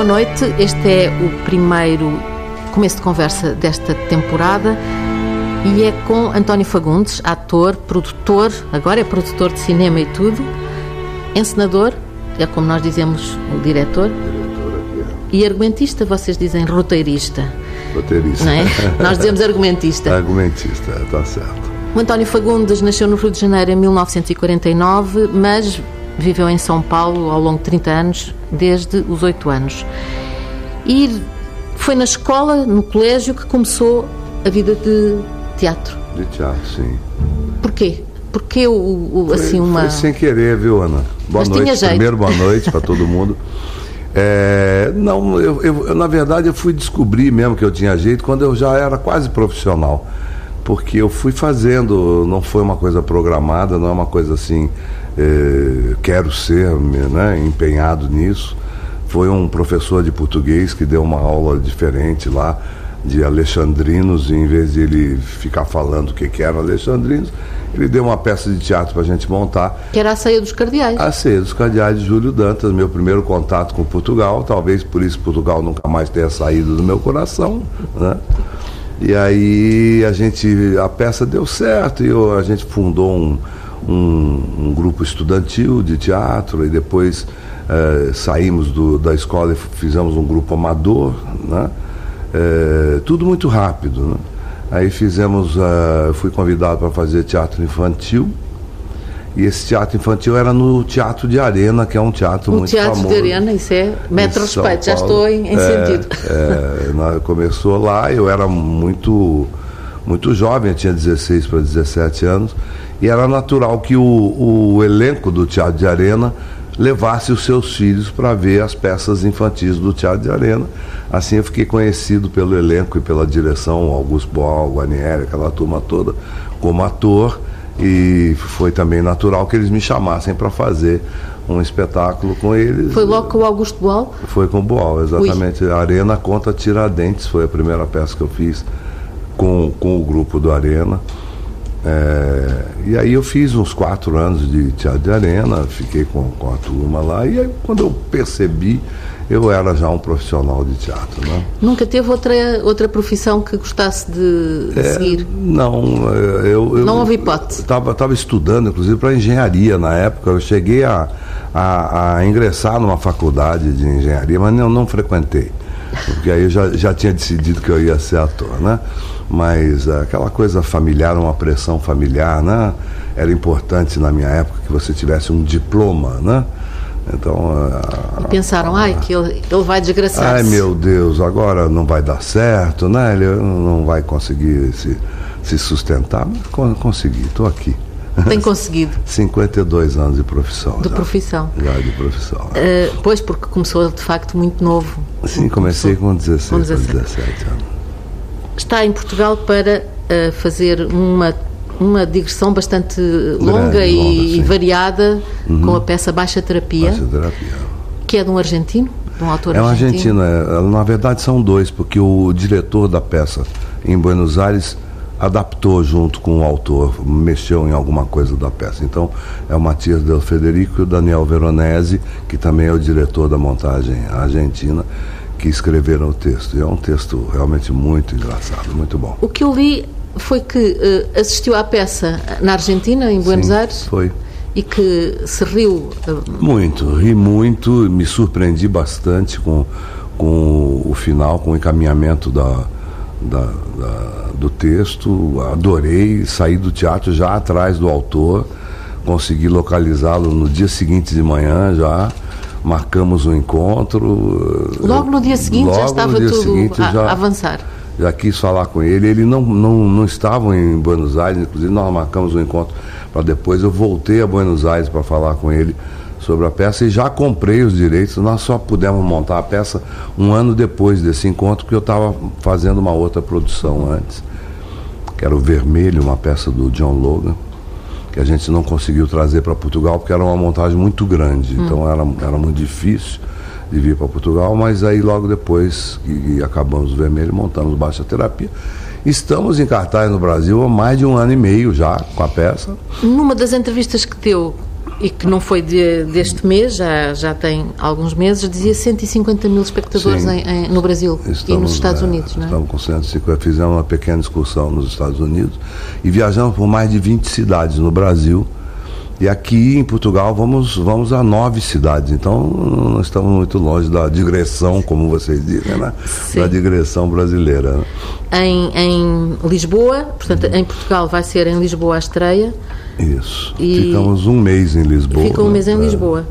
Boa noite, este é o primeiro começo de conversa desta temporada e é com António Fagundes, ator, produtor, agora é produtor de cinema e tudo, encenador, é como nós dizemos o diretor, e argumentista, vocês dizem roteirista. Roteirista. Não é? Nós dizemos argumentista. argumentista, está certo. O António Fagundes nasceu no Rio de Janeiro em 1949, mas viveu em São Paulo ao longo de 30 anos, desde os 8 anos. E foi na escola, no colégio, que começou a vida de teatro. De teatro, sim. Porquê? Porquê o, o foi, assim uma. Foi sem querer, viu, Ana? Boa Mas noite. Primeiro, boa noite para todo mundo. É, não, eu, eu, na verdade eu fui descobrir mesmo que eu tinha jeito quando eu já era quase profissional. Porque eu fui fazendo, não foi uma coisa programada, não é uma coisa assim, é, quero ser né, empenhado nisso. Foi um professor de português que deu uma aula diferente lá, de alexandrinos, e em vez de ele ficar falando o que, que eram alexandrinos, ele deu uma peça de teatro para a gente montar. Que era a Ceia dos Cardeais. A Ceia dos Cardeais de Júlio Dantas, meu primeiro contato com Portugal, talvez por isso Portugal nunca mais tenha saído do meu coração, né? E aí a gente, a peça deu certo e eu, a gente fundou um, um, um, grupo estudantil de teatro e depois eh, saímos do, da escola e fizemos um grupo amador, né? Eh, tudo muito rápido, né? Aí fizemos, uh, fui convidado para fazer teatro infantil. E esse teatro infantil era no Teatro de Arena, que é um teatro o muito teatro famoso. Teatro de Arena, isso é metro respeito, já estou em, é, sentido. É, começou lá, eu era muito, muito jovem, eu tinha 16 para 17 anos, e era natural que o, o elenco do Teatro de Arena levasse os seus filhos para ver as peças infantis do Teatro de Arena. Assim eu fiquei conhecido pelo elenco e pela direção, Augusto Boal, Guanieri, aquela turma toda, como ator. E foi também natural que eles me chamassem para fazer um espetáculo com eles. Foi logo com o Augusto Boal? Foi com o Boal, exatamente. Ui. Arena contra Tiradentes foi a primeira peça que eu fiz com, com o grupo do Arena. É, e aí eu fiz uns quatro anos de teatro de arena, fiquei com, com a turma lá, e aí quando eu percebi, eu era já um profissional de teatro. Né? Nunca teve outra, outra profissão que gostasse de, de é, seguir? Não, eu, eu não houve hipótese. Estava tava estudando, inclusive, para engenharia na época. Eu cheguei a, a, a, ingressar numa faculdade de engenharia, mas não, não frequentei. Porque aí eu já, já tinha decidido que eu ia ser ator, né? Mas aquela coisa familiar, uma pressão familiar, né? Era importante na minha época que você tivesse um diploma, né? Então. E pensaram, ai, que ele, ele vai desgraçar. Ai, meu Deus, agora não vai dar certo, né? Ele não vai conseguir se, se sustentar. Mas consegui, estou aqui. Tem conseguido. 52 anos de profissão. De já. profissão. Já de profissão. Uh, pois, porque começou de facto muito novo. Sim, comecei começou com 16, com 17. 17 anos. Está em Portugal para uh, fazer uma, uma digressão bastante longa, Grande, e, longa, e sim. variada com a peça Baixa Terapia, Baixa terapia. que é de um argentino, de um autor É um argentino. argentino, é, na verdade são dois, porque o diretor da peça em Buenos Aires adaptou junto com o autor, mexeu em alguma coisa da peça. Então é o Matias Del Federico e o Daniel Veronese, que também é o diretor da montagem argentina, que escreveram o texto. E é um texto realmente muito engraçado, muito bom. O que eu li foi que uh, assistiu à peça na Argentina, em Buenos Sim, Aires, Foi. e que se riu. uh, Muito, ri muito, me surpreendi bastante com, com o final, com o encaminhamento da, da, da- do texto, adorei, saí do teatro já atrás do autor, consegui localizá-lo no dia seguinte de manhã já, marcamos um encontro. Logo no dia seguinte já Logo no estava dia tudo seguinte a, já- avançar. já quis falar com ele. Ele não, não, não estava em Buenos Aires, inclusive nós marcamos um encontro para depois. Eu voltei a Buenos Aires para falar com ele sobre a peça e já comprei os direitos. Nós só pudemos montar a peça um ano depois desse encontro, porque eu estava fazendo uma outra produção antes, que era o Vermelho, uma peça do John Logan. Que a gente não conseguiu trazer para Portugal porque era uma montagem muito grande, então era, era muito difícil de vir para Portugal, mas aí logo depois que que acabamos o vermelho, montamos Baixa Terapia. Estamos em cartaz no Brasil há mais de um ano e meio já com a peça. Numa das entrevistas que deu e que não foi de, deste mês, já, já tem alguns meses, dizia 150 mil espectadores em, em, no Brasil estamos, e nos Estados é, Unidos, não é? Estamos com 150, fizemos uma pequena excursão nos Estados Unidos e viajamos por mais de 20 cidades no Brasil. E aqui em Portugal vamos, vamos a nove cidades, então não estamos muito longe da digressão, como vocês dizem, né? da digressão brasileira. Em, em Lisboa, portanto, em Portugal vai ser em Lisboa a estreia. Isso. E Ficamos um mês em Lisboa. Fica um né? mês em é. Lisboa.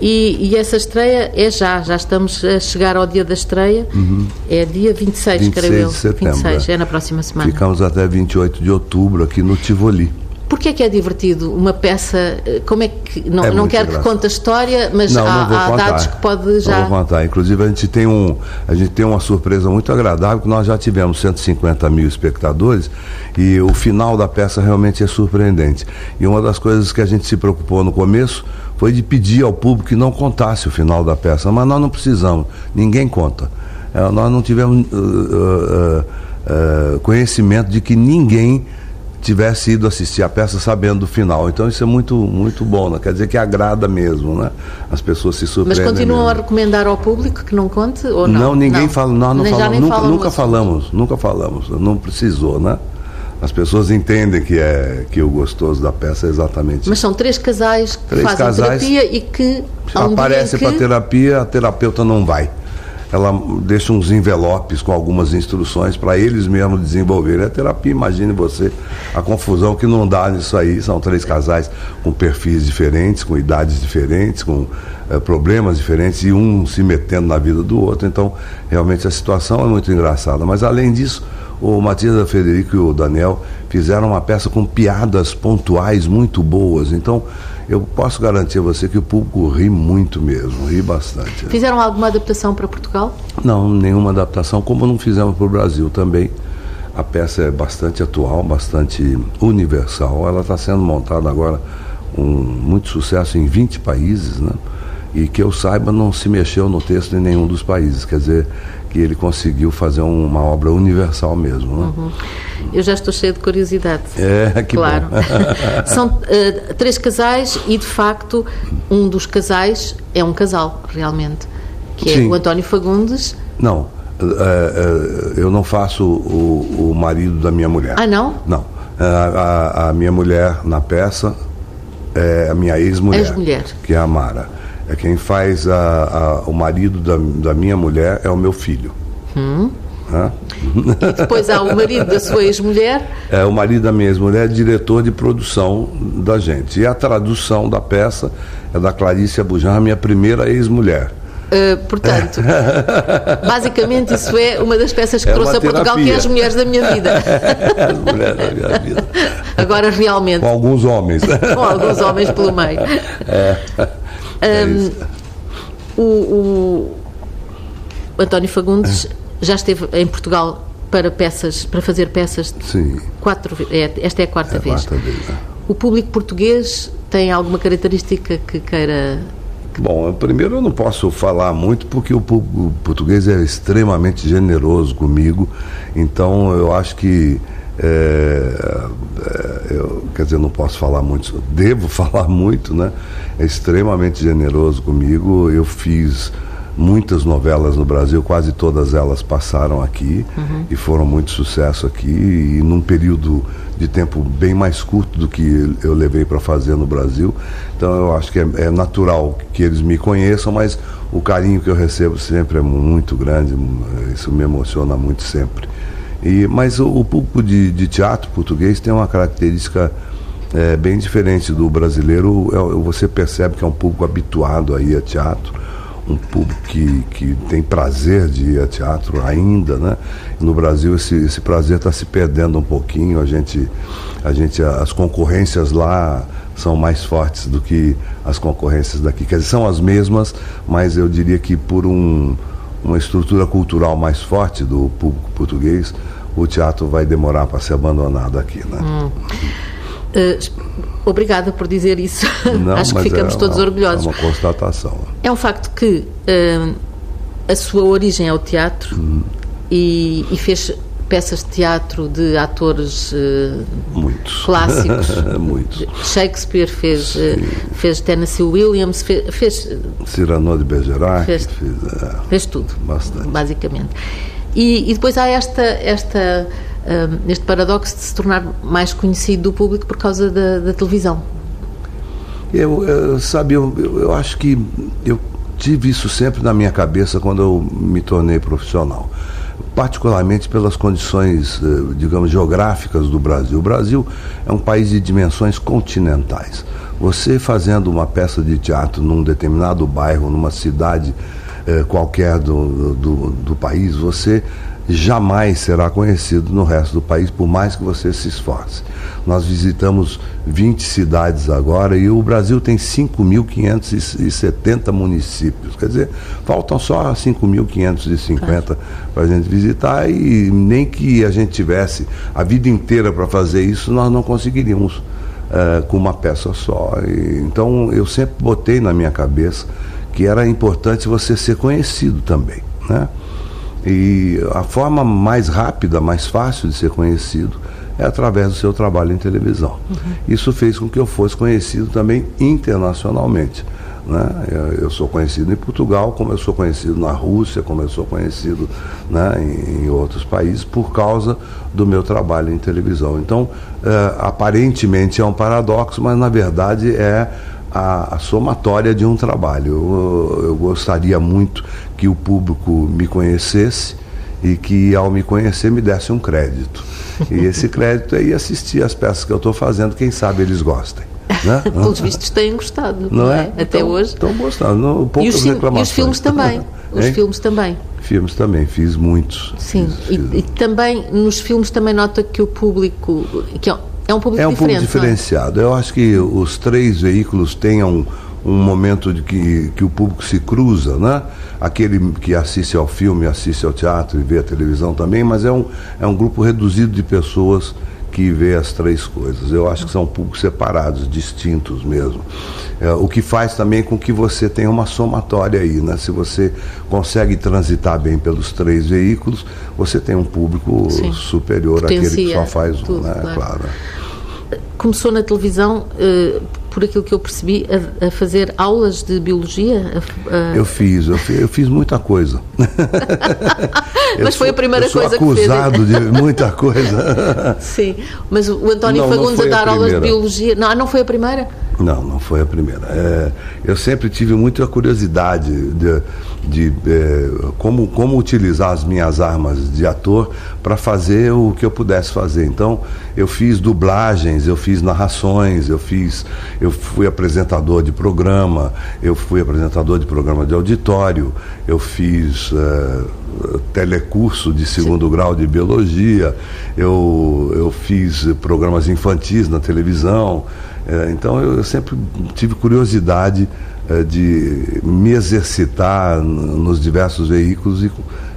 E, e, essa estreia é já, já estamos a chegar ao dia da estreia, uhum. é dia 26, 26 creio eu. De setembro, 26, é. é na próxima semana. Ficamos até 28 de outubro aqui no Tivoli. Porquê é que é divertido uma peça? Eh, como é que. Não, é não quero que conte a história, mas não, há, não há dados que pode já. Não vou contar. Inclusive, a gente, tem um, a gente tem uma surpresa muito agradável, que nós já tivemos 150 mil espectadores e o final da peça realmente é surpreendente. E uma das coisas que a gente se preocupou no começo foi de pedir ao público que não contasse o final da peça, mas nós não precisamos, ninguém conta. É, nós não tivemos uh, uh, uh, conhecimento de que ninguém tivesse ido assistir a peça sabendo do final. Então isso é muito, muito bom, né? quer dizer que agrada mesmo, né? As pessoas se surpreendem. Mas continuam mesmo. a recomendar ao público que não conte ou não? Não, ninguém não. fala, nós não falamos, nunca, nunca falamos, nunca falamos, não precisou, né? As pessoas entendem que é que o gostoso da peça é exatamente Mas são três casais que três fazem casais terapia e que aparecem que... para terapia, a terapeuta não vai ela deixa uns envelopes com algumas instruções para eles mesmos desenvolverem a terapia. Imagine você a confusão que não dá nisso aí. São três casais com perfis diferentes, com idades diferentes, com é, problemas diferentes e um se metendo na vida do outro. Então, realmente a situação é muito engraçada. Mas além disso, o Matias Federico e o Daniel fizeram uma peça com piadas pontuais muito boas. Então, eu posso garantir a você que o público ri muito mesmo, ri bastante. Fizeram alguma adaptação para Portugal? Não, nenhuma adaptação, como não fizemos para o Brasil também. A peça é bastante atual, bastante universal. Ela está sendo montada agora com muito sucesso em 20 países, né? E que eu saiba, não se mexeu no texto em nenhum dos países. Quer dizer, que ele conseguiu fazer uma obra universal mesmo. Né? Uhum. Eu já estou cheia de curiosidade. É, que claro. São uh, três casais e, de facto, um dos casais é um casal, realmente, que é Sim. o António Fagundes. Não, uh, uh, eu não faço o, o, marido da minha mulher. Ah, não? Não. A, a, minha mulher na peça é a minha ex-mulher. Ex-mulher. Que é a Mara. É quem faz a, a, o marido da, da, minha mulher é o meu filho. Hum. E depois há o marido da sua ex-mulher. É, o marido da minha ex-mulher é diretor de produção da gente. E a tradução da peça é da Clarice Abujan, minha primeira ex-mulher. Uh, portanto, basicamente isso é uma das peças que é trouxe a Portugal, que é as mulheres da minha vida. as mulheres da minha vida. Agora realmente. Com alguns homens. Com alguns homens pelo meio. É. Um, o, o, António Fagundes já esteve em Portugal para peças, para fazer peças Sim. quatro é, esta é a quarta é vez. Quarta vez é. O público português tem alguma característica que queira Bom, primeiro eu não posso falar muito porque o público português é extremamente generoso comigo, então eu acho que é, é, eu, quer dizer, não posso falar muito, devo falar muito, né? É extremamente generoso comigo. Eu fiz muitas novelas no Brasil, quase todas elas passaram aqui uhum. e foram muito sucesso aqui e num período de tempo bem mais curto do que eu levei para fazer no Brasil. Então eu acho que é, é, natural que eles me conheçam, mas o carinho que eu recebo sempre é muito grande, isso me emociona muito sempre. E, mas o, o público de, de, teatro português tem uma característica é, bem diferente do brasileiro. É, você percebe que é um público habituado a ir a teatro, um público que, que tem prazer de ir a teatro ainda, né? No Brasil esse, esse prazer está se perdendo um pouquinho. A gente, a gente, as concorrências lá são mais fortes do que as concorrências daqui. Quer dizer, são as mesmas, mas eu diria que por um, uma estrutura cultural mais forte do público português, o teatro vai demorar para ser abandonado aqui, né? Hum. Uh, obrigada por dizer isso. Não, Acho que ficamos é todos uma, orgulhosos. É uma constatação. É um facto que uh, a sua origem é o teatro hum. e, e, fez peças de teatro de atores uh, Muitos. clássicos. Muitos. Shakespeare fez, fez Tennessee Williams, fez. fez Cyrano de Bergerac. Fez, fez, é, fez tudo. Bastante. Basicamente. E, e depois há esta. esta uh, este paradoxo de se tornar mais conhecido do público por causa da, da televisão. Eu, eu sabe, eu, eu acho que eu tive isso sempre na minha cabeça quando eu me tornei profissional particularmente pelas condições, eh, digamos, geográficas do Brasil. O Brasil é um país de dimensões continentais. Você fazendo uma peça de teatro num determinado bairro, numa cidade eh, qualquer do, do, do país, você jamais será conhecido no resto do país, por mais que você se esforce. Nós visitamos 20 cidades agora e o Brasil tem 5.570 municípios. Quer dizer, faltam só 5.550 para a gente visitar e nem que a gente tivesse a vida inteira para fazer isso, nós não conseguiríamos uh, com uma peça só. E, então eu sempre botei na minha cabeça que era importante você ser conhecido também. Né? E a forma mais rápida, mais fácil de ser conhecido é através do seu trabalho em televisão. Uhum. Isso fez com que eu fosse conhecido também internacionalmente. Né? Eu sou conhecido em Portugal, como eu sou conhecido na Rússia, como eu sou conhecido né, em, em, outros países, por causa do meu trabalho em televisão. Então, é, aparentemente é um paradoxo, mas na verdade é a, a somatória de um trabalho. Eu, eu gostaria muito que o público me conhecesse e que, ao me conhecer, me desse um crédito. E esse crédito é ir assistir as peças que eu estou fazendo, quem sabe eles gostem. Né? Pelos vistos têm gostado, não, não é? é? Até então, hoje. Estão gostando, não, poucas e os, reclamações. E os filmes também. Os filmes também. Filmes também, fiz muitos. Sim, fiz, fiz. E, e, também nos filmes também nota que o público, que é, um público É um público é? diferenciado. Eu acho que os três veículos tenham um momento de que, que o público se cruza, né? Aquele que assiste ao filme, assiste ao teatro e vê a televisão também, mas é um, é um grupo reduzido de pessoas que vê as três coisas. Eu acho que são públicos separados, distintos mesmo. É, o que faz também com que você tenha uma somatória aí, né? Se você consegue transitar bem pelos três veículos, você tem um público Sim. superior Potencia àquele que só faz um, né? Claro. claro. Começou na televisão. Uh por aquilo que eu percebi, a, a fazer aulas de biologia? A, eu fiz, eu fiz, eu fiz muita coisa. mas foi a primeira coisa que fez. acusado de muita coisa. Sim, mas o António não, Fagundes não a dar a aulas de biologia. Não, não foi a primeira? Não, não foi a primeira. É, eu sempre tive muita curiosidade de, de é, como, como utilizar as minhas armas de ator para fazer o que eu pudesse fazer. Então, eu fiz dublagens, eu fiz narrações, eu fiz, eu fui apresentador de programa, eu fui apresentador de programa de auditório, eu fiz é, telecurso de segundo Sim. grau de biologia, eu, eu fiz programas infantis na televisão. É, então eu, eu, sempre tive curiosidade é, de me exercitar nos diversos veículos e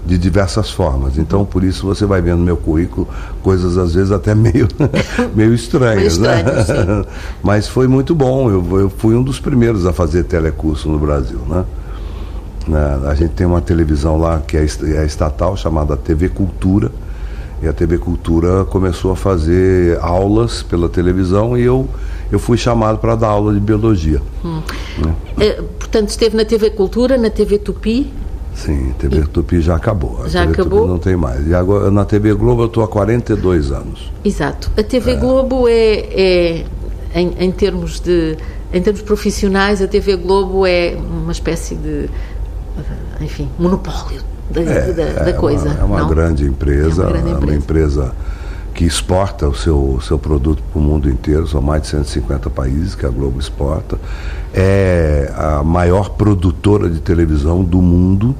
de diversas formas. Então por isso você vai vendo no meu currículo coisas às vezes até meio, meio estranhas. meio estranho, né? Mas foi muito bom. Eu, eu fui um dos primeiros a fazer telecurso no Brasil. Né? né? A gente tem uma televisão lá que é, é estatal chamada TV Cultura. E a TV Cultura começou a fazer aulas pela televisão e eu eu fui chamado para dar aula de biologia. Hum. Né? É, portanto, esteve na TV Cultura, na TV Tupi? Sim, a TV e... Tupi já acabou. A já TV acabou? Tupi não tem mais. E agora na TV Globo eu estou há 42 anos. Exato. A TV é. Globo é, é em, em, termos de em termos profissionais, a TV Globo é uma espécie de enfim, monopólio da, é, da, da coisa. Uma, é uma, grande empresa, é uma grande empresa. Uma empresa que exporta o seu, seu produto para o mundo inteiro, são mais de 150 países que a Globo exporta. É a maior produtora de televisão do mundo,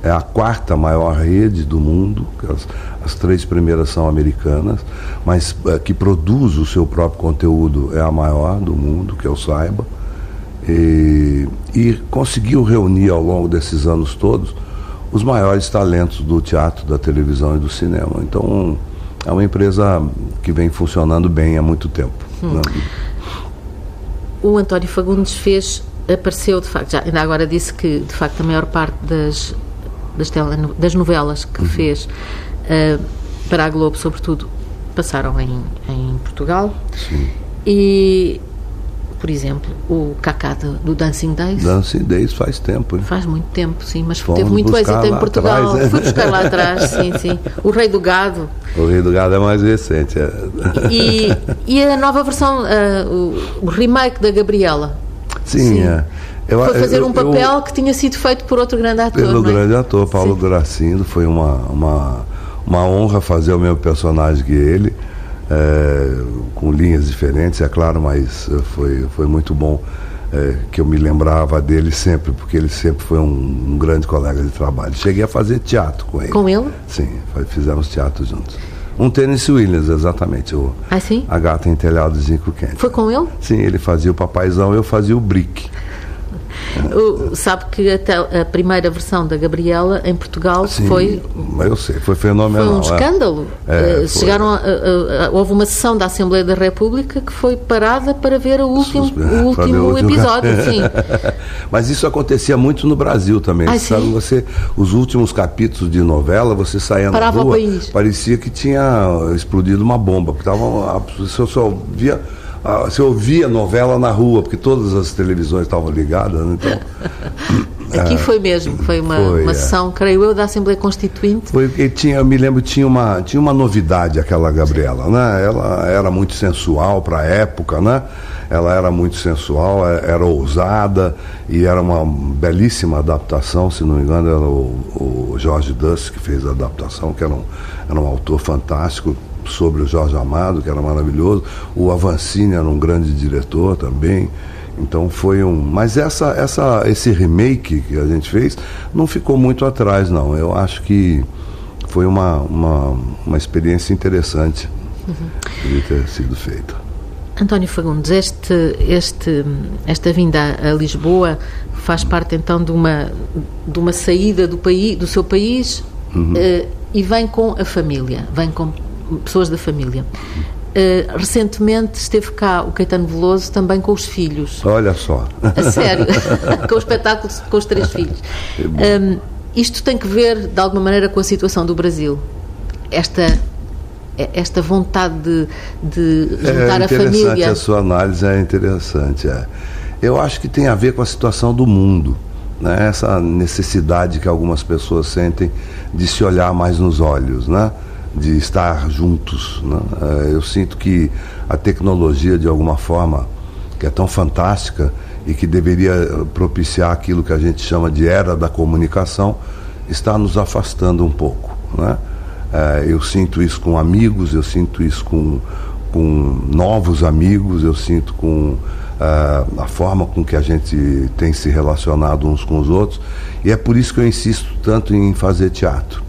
é a quarta maior rede do mundo, as, as três primeiras são americanas, mas é, que produz o seu próprio conteúdo é a maior do mundo, que eu saiba. E, e conseguiu reunir ao longo desses anos todos os maiores talentos do teatro, da televisão e do cinema. Então, é uma empresa que vem funcionando bem há muito tempo. Hum. Né? O António Fagundes fez, apareceu de facto, já, ainda agora disse que de facto a maior parte das, das, das novelas que uhum. fez uh, para a Globo, sobretudo, passaram em, em Portugal. Sim. E, por exemplo, o Cacá do, do Dancing Days. Dancing Days faz tempo, hein? Faz muito tempo, sim, mas Fomos teve muito êxito em Portugal. atrás, né? Fui buscar lá atrás, sim, sim. O Rei do Gado. O Rei do Gado é mais recente. É. E, e a nova versão, ah, o, remake da Gabriela. Sim, Sim. é. Eu- Foi fazer eu- um papel eu- que tinha sido feito por outro grande ator. Pelo é? grande ator, Paulo Sim. Gracindo, foi uma, uma, uma honra fazer o mesmo personagem que ele, é, com linhas diferentes, é claro, mas eh, foi, foi muito bom é, que eu me lembrava dele sempre, porque ele sempre foi um, um grande colega de trabalho. Cheguei a fazer teatro com ele. Com ele? Sim, fizemos teatro juntos. Um Tennessee Williams, exatamente. O, Ah, sim? a gata em telhado de zinco quente. Foi com ele? Sim, ele fazia o papaizão, eu fazia o brick. Sabe que até a primeira versão da Gabriela em Portugal Sim, foi, eu sei, foi foi fenomenal. um é. escândalo. É, Eh, foi. Chegaram a- a- a- houve uma sessão da Assembleia da República que foi parada para ver o último, o último episódio. Sim. Mas isso acontecia muito no Brasil também. Ah, sabe? sim? Você, os últimos capítulos de novela, você saía Parava na rua, parecia que tinha explodido uma bomba, porque tava, você só via, a- você ouvia novela na rua, porque todas as televisões estavam ligadas, né? então Aqui foi mesmo, foi uma, Foi, uma é. sessão, creio eu, da Assembleia Constituinte. Foi porque tinha, eu me lembro, tinha uma, tinha uma novidade aquela Gabriela, né? Ela era muito sensual para a época, né? Ela era muito sensual, é- era ousada e era uma belíssima adaptação, se não me engano, era o, o Jorge Dust que fez a adaptação, que era um, era um autor fantástico sobre o Jorge Amado, que era maravilhoso. O Avancini era um grande diretor também. Então foi um. Mas essa, essa, esse remake que a gente fez não ficou muito atrás, não. Eu acho que foi uma, uma, uma experiência interessante de ter sido feita. António Fagundes, este, este, esta vinda a Lisboa faz parte então de uma, de uma saída do, país, do seu país Uhum. eh, e vem com a família, vem com pessoas da família. Eh, recentemente esteve cá o Caetano Veloso também com os filhos. Olha só. A sério, com o espetáculo com os três filhos. Hum, isto tem que ver, de alguma maneira, com a situação do Brasil. Esta, esta vontade de, de juntar é a interessante, família. a sua análise é interessante. é. Eu acho que tem a ver com a situação do mundo. Né? Essa necessidade que algumas pessoas sentem de se olhar mais nos olhos, né? De estar juntos. Né? É, Eu sinto que a tecnologia, de alguma forma, que é tão fantástica e que deveria propiciar aquilo que a gente chama de era da comunicação, está nos afastando um pouco. Né? Eh, eu sinto isso com amigos, eu sinto isso com, com novos amigos, eu sinto com ah, a forma com que a gente tem se relacionado uns com os outros. E é por isso que eu insisto tanto em fazer teatro.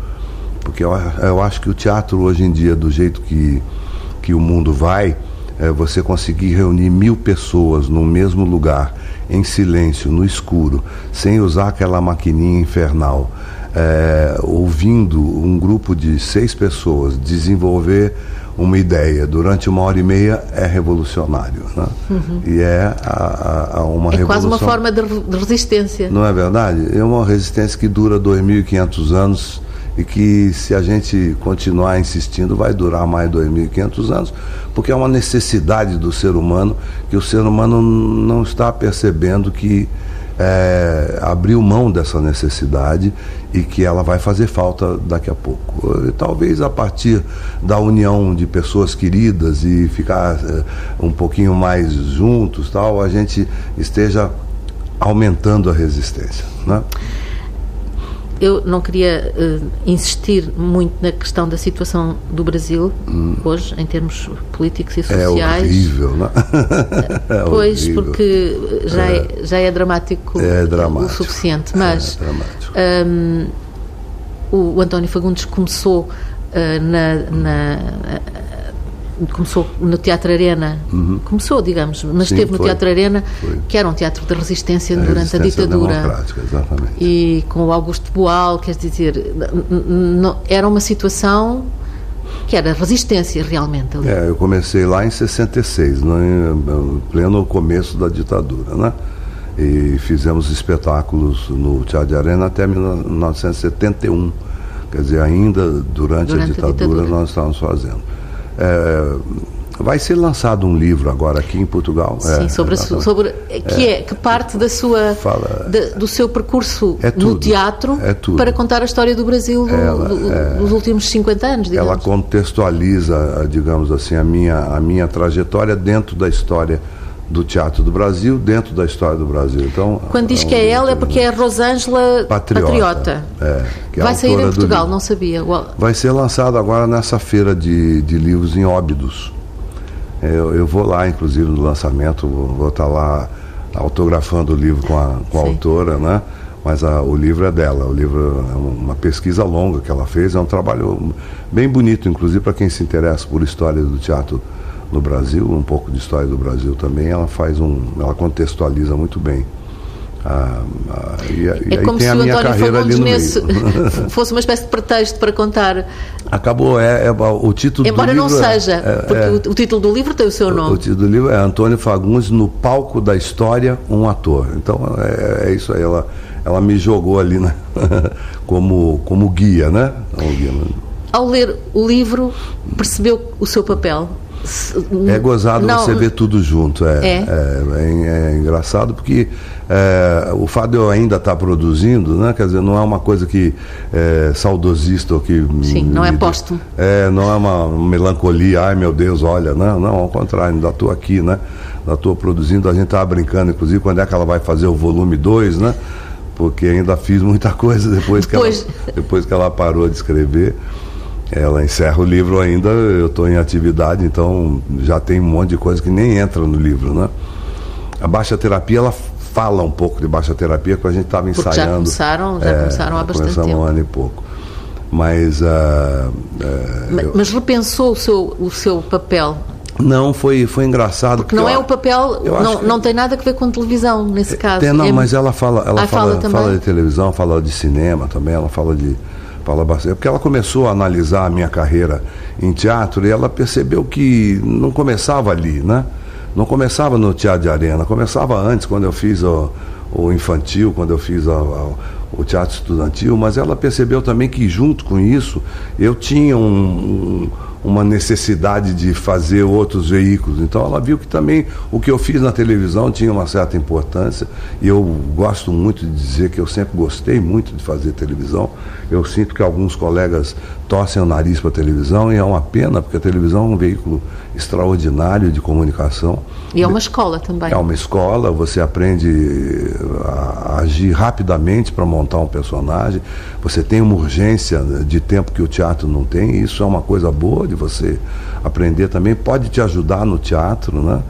Porque eu, eu acho que o teatro hoje em dia, do jeito que, que o mundo vai, é você conseguir reunir mil pessoas no mesmo lugar, em silêncio, no escuro, sem usar aquela maquininha infernal, é, ouvindo um grupo de seis pessoas desenvolver uma ideia durante uma hora e meia é revolucionário. Né? E é a, a- a uma Uhum. É quase revolução. uma forma de resistência. Não é verdade? É uma resistência que dura 2.500 anos e que, se a gente continuar insistindo, vai durar mais 2.500 anos, porque é uma necessidade do ser humano que o ser humano não está percebendo que é, abriu mão dessa necessidade e que ela vai fazer falta daqui a pouco. Talvez a partir da união de pessoas queridas e ficar é, um pouquinho mais juntos, tal, a gente esteja aumentando a resistência. Né? Eu não queria eh, insistir muito na questão da situação do Brasil hoje, em termos políticos e Hum. É sociais. horrível, né? É Pois, horrível. porque já é, já é dramático, É dramático. o suficiente. Mas É dramático. hum, o, António Fagundes começou ah, na, na- começou no Teatro Arena, começou, digamos, mas Uhum. Sim, esteve no foi. Teatro Arena, Foi. que era um teatro de resistência A durante a resistência ditadura. democrática, exatamente. E com o Augusto Boal, quer dizer, era uma situação que era resistência realmente ali. É, eu comecei lá em 66, no, pleno começo da ditadura, né? E fizemos espetáculos no Teatro de Arena até 1971. Quer dizer, ainda durante, durante a, ditadura, a, ditadura, nós estávamos fazendo. É, vai ser lançado um livro agora aqui em Portugal. Sim, é, sobre, sobre que é, que parte da sua fala, de, do seu percurso é tudo, no teatro é para contar a história do Brasil do, ela, do, é dos últimos 50 anos. Digamos. Ela contextualiza, digamos assim, a minha a minha trajetória dentro da história do Teatro do Brasil dentro da história do Brasil. Então, Quando diz é que é ela é porque é Rosângela Patriota. Patriota. É, é Vai sair em Portugal, não sabia. Vai ser lançado agora nessa feira de, de livros em Óbidos. Eu, eu vou lá, inclusive, no lançamento, vou, vou estar lá autografando o livro com a, com a autora, né? Mas a, o livro é dela, o livro é uma pesquisa longa que ela fez, é um trabalho bem bonito, inclusive para quem se interessa por história do teatro no Brasil, um pouco de história do Brasil também, ela faz um, ela contextualiza muito bem. Ah, ah, e, é como se o António Fagundes fosse uma espécie de pretexto para contar. Acabou, é, é o título Embora do livro. Embora não é- seja, é, porque é, o, o, título do livro tem o seu nome. O, o, título do livro é Antônio Fagundes no palco da história, um ator. Então é, é isso aí, ela, ela me jogou ali né? como, como guia, né? Como guia, né? Ao ler o livro, percebeu o seu papel? É gozado não, você ver tudo junto. É, é. é, é engraçado porque é, o fato de eu ainda estar tá produzindo, né, quer dizer, não é uma coisa que é saudosista ou que. Sim, me, não é póstumo. É, não é uma melancolia, ai meu Deus, olha, não, não, ao contrário, ainda estou aqui, né? Ainda estou produzindo, a gente estava brincando, inclusive, quando é que ela vai fazer o volume 2, né? Porque ainda fiz muita coisa depois, depois... Que, ela, depois que ela parou de escrever. Ela encerra o livro ainda, eu estou em atividade, então já tem um monte de coisa que nem entra no livro, né? A baixa terapia, ela fala um pouco de baixa terapia, que a gente estava ensaiando. já começaram, já é, começaram há bastante tempo. um ano e pouco. Mas, uh, uh, mas, eu... mas, repensou o seu, o seu papel? Não, foi, foi engraçado. Porque, porque não é o papel, não, não tem nada a ver com televisão, nesse caso. Tem, não, é... mas ela fala, ela ah, fala, fala, fala de televisão, fala de cinema também, ela fala de Paula Bastante, porque ela começou a analisar a minha carreira em teatro e ela percebeu que não começava ali, né? Não começava no teatro de arena, começava antes, quando eu fiz o, o infantil, quando eu fiz o teatro estudantil, mas ela percebeu também que junto com isso eu tinha um, um uma necessidade de fazer outros veículos. Então ela viu que também o que eu fiz na televisão tinha uma certa importância e eu gosto muito de dizer que eu sempre gostei muito de fazer televisão. Eu sinto que alguns colegas torcem o nariz para a televisão e é uma pena porque a televisão é um veículo extraordinário de comunicação. E é uma escola também. É uma escola, você aprende a agir rapidamente para montar um personagem, você tem uma urgência de tempo que o teatro não tem, isso é uma coisa boa de você aprender também, pode te ajudar no teatro, né?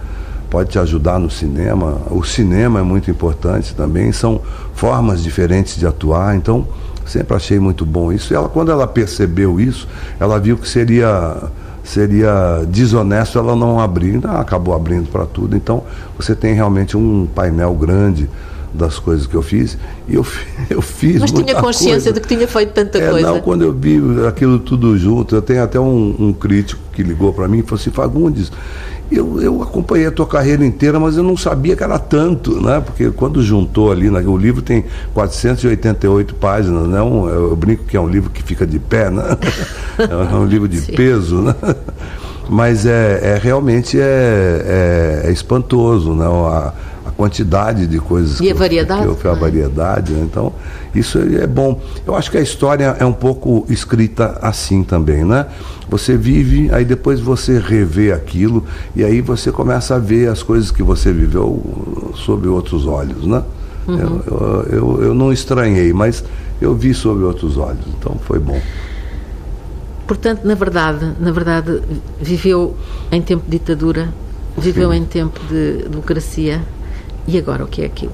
pode te ajudar no cinema. O cinema é muito importante também, são formas diferentes de atuar, então sempre achei muito bom isso. Ela, quando ela percebeu isso, ela viu que seria seria desonesto ela não abrir, ela acabou abrindo para tudo. Então você tem realmente um painel grande das coisas que eu fiz e eu, eu fiz Mas tinha consciência coisa. de que tinha feito tanta é, coisa? Não, quando eu vi aquilo tudo junto, eu tenho até um, um crítico que ligou para mim e falou assim, Fagundes, eu, eu acompanhei a tua carreira inteira, mas eu não sabia que era tanto, né? Porque quando juntou ali, né, o livro tem 488 páginas, né? Um, eu brinco que é um livro que fica de pé, né? É um livro de peso, né? Mas é, é realmente é, é, é espantoso, né? A, quantidade de coisas e que a variedade, eu, que eu, a variedade né? então isso é bom eu acho que a história é um pouco escrita assim também né você vive aí depois você revê aquilo e aí você começa a ver as coisas que você viveu sob outros olhos né uhum. eu, eu, eu não estranhei mas eu vi sob outros olhos então foi bom portanto na verdade na verdade viveu em tempo de ditadura viveu Sim. em tempo de democracia e agora o que é aquilo?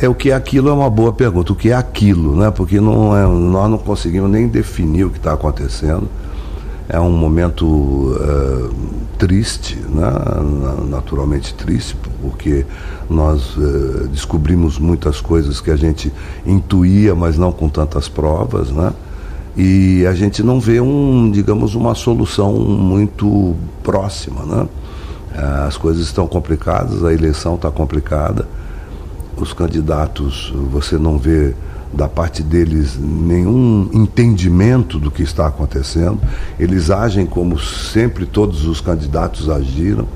É o que é aquilo é uma boa pergunta. O que é aquilo, né? Porque não é, nós não conseguimos nem definir o que está acontecendo. É um momento uh, triste, né? naturalmente triste, porque nós uh, descobrimos muitas coisas que a gente intuía, mas não com tantas provas, né? E a gente não vê um, digamos, uma solução muito próxima, né? As coisas estão complicadas, a eleição está complicada, os candidatos você não vê da parte deles nenhum entendimento do que está acontecendo. Eles agem como sempre todos os candidatos agiram.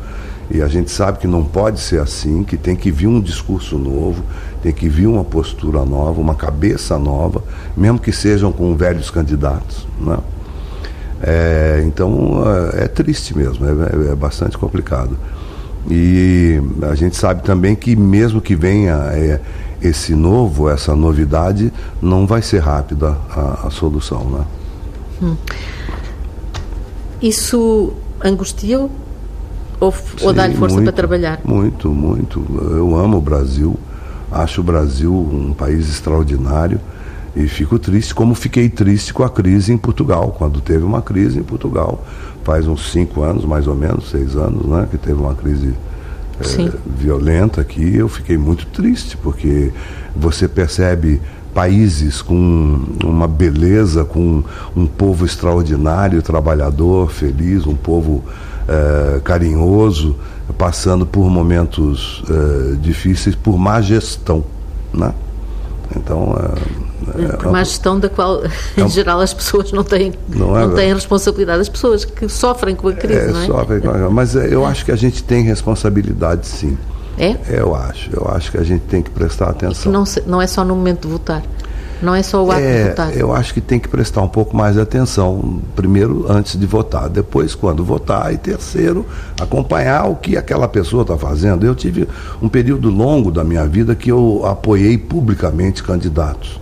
E a gente sabe que não pode ser assim, que tem que vir um discurso novo, tem que vir uma postura nova, uma cabeça nova, mesmo que sejam com velhos candidatos. Né? É, então é, é triste mesmo, é, é, bastante complicado. E a gente sabe também que mesmo que venha é, esse novo, essa novidade, não vai ser rápida a, a solução. Né? Hum. Isso angustia ou, ou dá-lhe força muito, para trabalhar? Muito, muito. Eu amo o Brasil, acho o Brasil um país extraordinário e fico triste, como fiquei triste com a crise em Portugal, quando teve uma crise em Portugal, faz uns cinco anos, mais ou menos, seis anos, né, que teve uma crise é, violenta aqui, eu fiquei muito triste, porque você percebe países com uma beleza, com um povo extraordinário, trabalhador, feliz, um povo é, carinhoso, passando por momentos é, difíceis por má gestão, né? Então, é, é, por má gestão da qual, em geral, as pessoas não têm, não, é, não têm responsabilidade. As pessoas que sofrem com a crise, é, não é? Sofrem com a, mas eu acho que a gente tem responsabilidade, sim. É? Eu acho. Eu acho que a gente tem que prestar atenção. Que não, não é só no momento de votar. Não é só o ato é, de votar. Eu acho que tem que prestar um pouco mais de atenção, primeiro antes de votar, depois quando votar, e terceiro, acompanhar o que aquela pessoa está fazendo. Eu tive um período longo da minha vida que eu apoiei publicamente candidatos.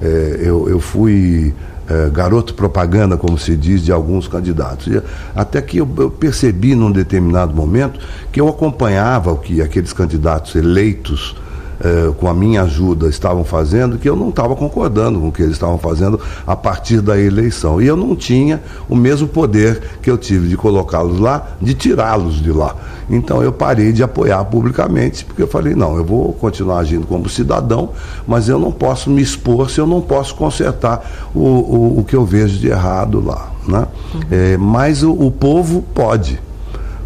É, eu, eu fui é, garoto propaganda, como se diz, de alguns candidatos. Até que eu, percebi num determinado momento que eu acompanhava o que aqueles candidatos eleitos eh, com a minha ajuda, estavam fazendo, que eu não estava concordando com o que eles estavam fazendo a partir da eleição. E eu não tinha o mesmo poder que eu tive de colocá-los lá, de tirá-los de lá. Então eu parei de apoiar publicamente, porque eu falei, não, eu vou continuar agindo como cidadão, mas eu não posso me expor se eu não posso consertar o, o, o que eu vejo de errado lá. Né? Uhum. É, mas o, o povo pode.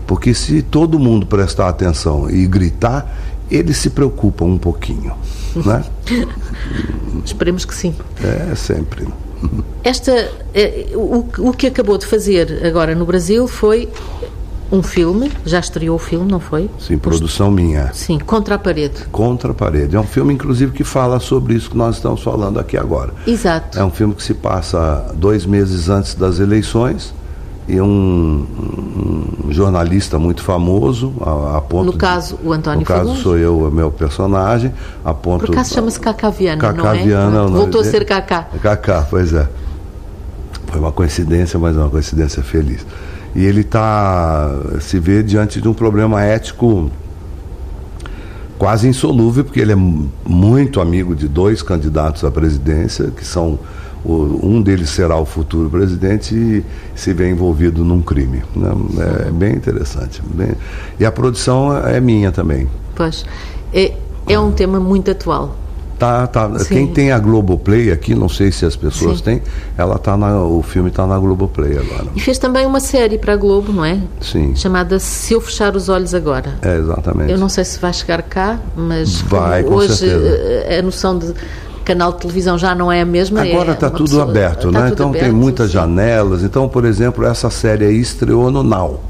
Porque se todo mundo prestar atenção e gritar, eles se preocupam um pouquinho, né? Esperemos que sim. É, sempre. Esta, é, o, o que acabou de fazer agora no Brasil foi um filme, já estreou o filme, não foi? Sim, produção minha. Sim, Contra a Parede. Contra a Parede. É um filme, inclusive, que fala sobre isso que nós estamos falando aqui agora. Exato. É um filme que se passa dois meses antes das eleições e um, um, jornalista muito famoso a, a ponto no caso de, o Antônio no caso sou eu meu personagem a ponto por acaso chama-se Cacá Viana Cacá não é? Viana, voltou a ser Cacá. Cacá pois é. Foi uma coincidência mas uma coincidência feliz. E ele está se vê diante de um problema ético quase insolúvel porque ele é muito amigo de dois candidatos à presidência que são um deles será o futuro presidente e se vê envolvido num crime. Né? É bem interessante. Bem... E a produção é minha também. Pois. É, é um tema muito atual. Tá, tá. Quem tem a Globoplay aqui, não sei se as pessoas Sim. têm, ela tá na, o filme está na Globoplay agora. E fez também uma série para a Globo, não é? Sim. Chamada Se Eu Fechar os Olhos Agora. É, exatamente. Eu não sei se vai chegar cá, mas vai, hoje certeza. Eh, a noção de canal de televisão já não é a mesma. Agora está é tudo pessoa, aberto, tá né? Tudo então aberto, tem muitas sim. janelas. Então, por exemplo, essa série aí estreou no Now.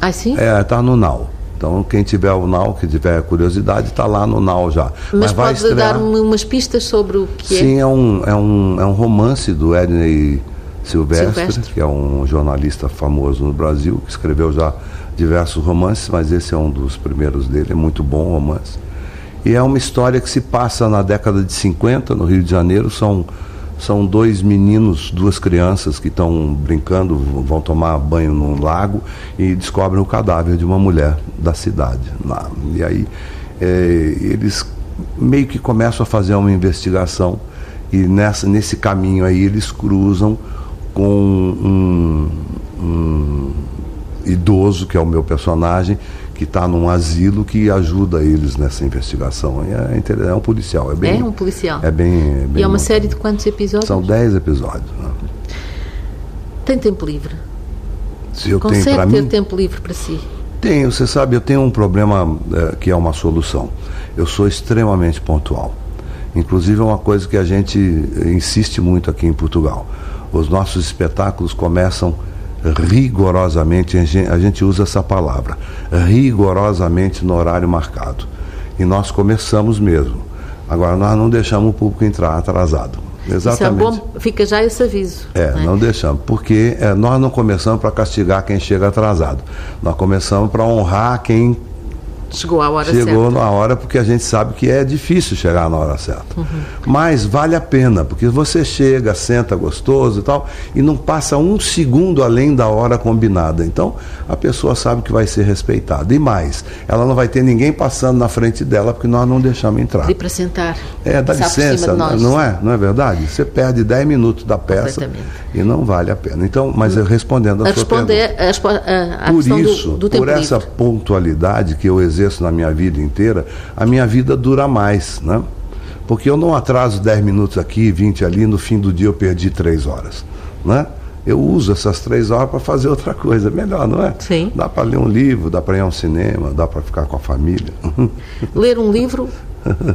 Ah, sim? É, está no Now. Então, quem tiver o Now, que tiver curiosidade, está lá no Now já. Mas, Mas pode estrear... dar-me umas pistas sobre o que é? Sim, é um, é um, é um romance do Edney Silvestre, Silvestre, que é um jornalista famoso no Brasil, que escreveu já diversos romances, mas esse é um dos primeiros dele, é muito bom romance. E é uma história que se passa na década de 50, no Rio de Janeiro. São, são dois meninos, duas crianças que estão brincando, vão tomar banho num lago e descobrem o cadáver de uma mulher da cidade. Lá. E aí é, eles meio que começam a fazer uma investigação e nessa, nesse caminho aí eles cruzam com um, um idoso, que é o meu personagem, que está num asilo que ajuda eles nessa investigação. É, é, um policial. É, bem, é um policial. É bem, é bem e é uma série de quantos episódios? São dez episódios. Né? Tem tempo livre? Se eu Consegue tenho ter mim, tempo livre para si? Tenho, você sabe, eu tenho um problema é, que é uma solução. Eu sou extremamente pontual. Inclusive é uma coisa que a gente insiste muito aqui em Portugal. Os nossos espetáculos começam rigorosamente, a gente usa essa palavra, rigorosamente no horário marcado. E nós começamos mesmo. Agora, nós não deixamos o público entrar atrasado. Exatamente. Isso é bom, fica já esse aviso. É, né? não deixamos, porque é, nós não começamos para castigar quem chega atrasado. Nós começamos para honrar quem Chegou a hora Chegou certa. Chegou na hora porque a gente sabe que é difícil chegar na hora certa. Uhum. Mas vale a pena, porque você chega, senta gostoso e tal, e não passa um segundo além da hora combinada. Então, a pessoa sabe que vai ser respeitada. E mais, ela não vai ter ninguém passando na frente dela, porque nós não deixamos entrar. E para sentar. É, dá licença, não é? Não é verdade? Você perde 10 minutos da peça e não vale a pena. Então, mas respondendo a, a sua responder pergunta. A, a, por isso, do, do por essa livre. pontualidade que eu exerço na minha vida inteira, a minha vida dura mais, né? Porque eu não atraso 10 minutos aqui, 20 ali, no fim do dia eu perdi 3 horas, né? Eu uso essas três horas para fazer outra coisa, melhor, não é? Sim. Dá para ler um livro, dá para ir a um cinema, dá para ficar com a família. Ler um livro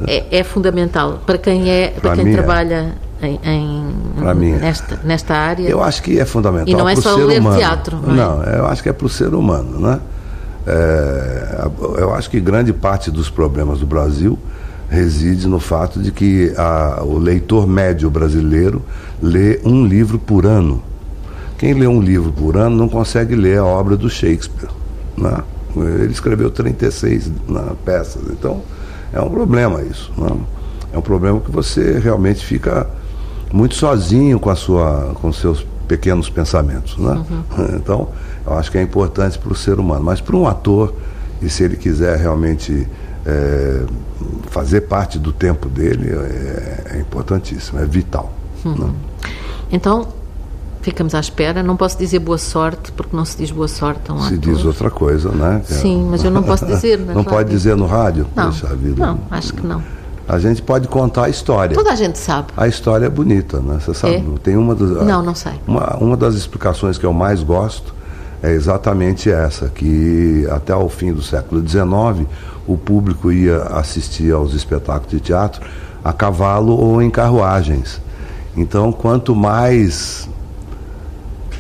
é, é fundamental para quem é, para quem mim trabalha é. em, em mim, nesta, nesta área. Eu acho que é fundamental. E não é só ler humano. teatro. Não, não é? eu acho que é para o ser humano, né? É, eu acho que grande parte dos problemas do Brasil reside no fato de que a, o leitor médio brasileiro lê um livro por ano. Quem lê um livro por ano não consegue ler a obra do Shakespeare. Né? Ele escreveu 36 né, peças, então é um problema isso. Né? É um problema que você realmente fica muito sozinho com a sua, com seus pequenos pensamentos, né? Uhum. Então, eu acho que é importante para o ser humano. Mas para um ator, e se ele quiser realmente é, fazer parte do tempo dele, é, é importantíssimo, é vital. Né? Então, ficamos à espera. Não posso dizer boa sorte, porque não se diz boa sorte a um Se ator. diz outra coisa, né? Sim, mas eu não posso dizer. não rádio. pode dizer no rádio? Não, não, acho que não. A gente pode contar a história. Toda a gente sabe. A história é bonita, né? Você sabe? É? Tem uma das, Não, não sei. Uma, uma das explicações que eu mais gosto é exatamente essa, que até o fim do século XIX o público ia assistir aos espetáculos de teatro a cavalo ou em carruagens. Então, quanto mais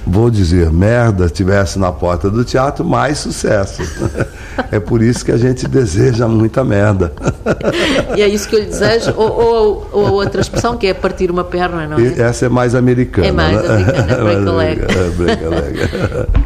vou dizer, merda tivesse na porta do teatro, mais sucesso. é por isso que a gente deseja muita merda. e é isso que eu lhe desejo, ou, ou, ou, a outra expressão, que é partir uma perna, não é? E essa é mais americana. É mais né? americana, break a leg. É, break a leg.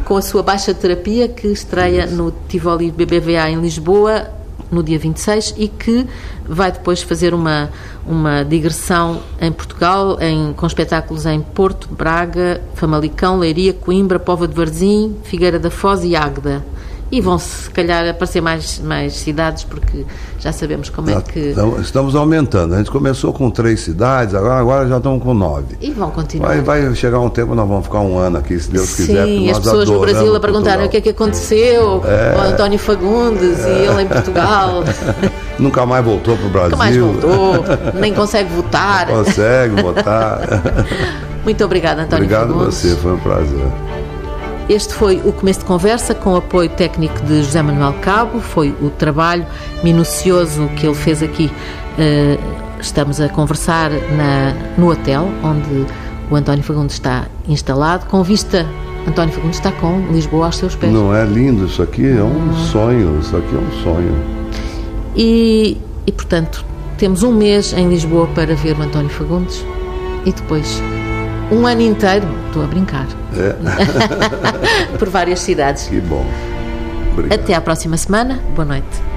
Com a sua baixa terapia, que estreia isso. no Tivoli BBVA em Lisboa, no dia 26 e que vai depois fazer uma, uma digressão em Portugal, em, com espetáculos em Porto, Braga, Famalicão, Leiria, Coimbra, Pova de Varzim, Figueira da Foz e Águeda. E vão se calhar aparecer mais, mais cidades, porque já sabemos como é que. Estamos aumentando. A gente começou com três cidades, agora, agora já estamos com nove. E vão continuar. Vai, vai chegar um tempo, nós vamos ficar um ano aqui, se Deus Sim, quiser. Sim, as pessoas no Brasil a perguntarem o que é que aconteceu, é, o António Fagundes é, e ele em Portugal. Nunca mais voltou para o Brasil. Nunca mais voltou, nem consegue votar. Consegue votar. Muito obrigada, António Obrigado Fagundes. a você, foi um prazer. Este foi o começo de conversa com o apoio técnico de José Manuel Cabo, foi o trabalho minucioso que ele fez aqui. Estamos a conversar na, no hotel onde o António Fagundes está instalado, com vista. António Fagundes está com Lisboa aos seus pés. Não é lindo isso aqui? É um hum. sonho. Isso aqui é um sonho. E, e, portanto, temos um mês em Lisboa para ver o António Fagundes e depois um ano inteiro, estou a brincar, é. por várias cidades. Que bom. Obrigado. Até à próxima semana. Boa noite.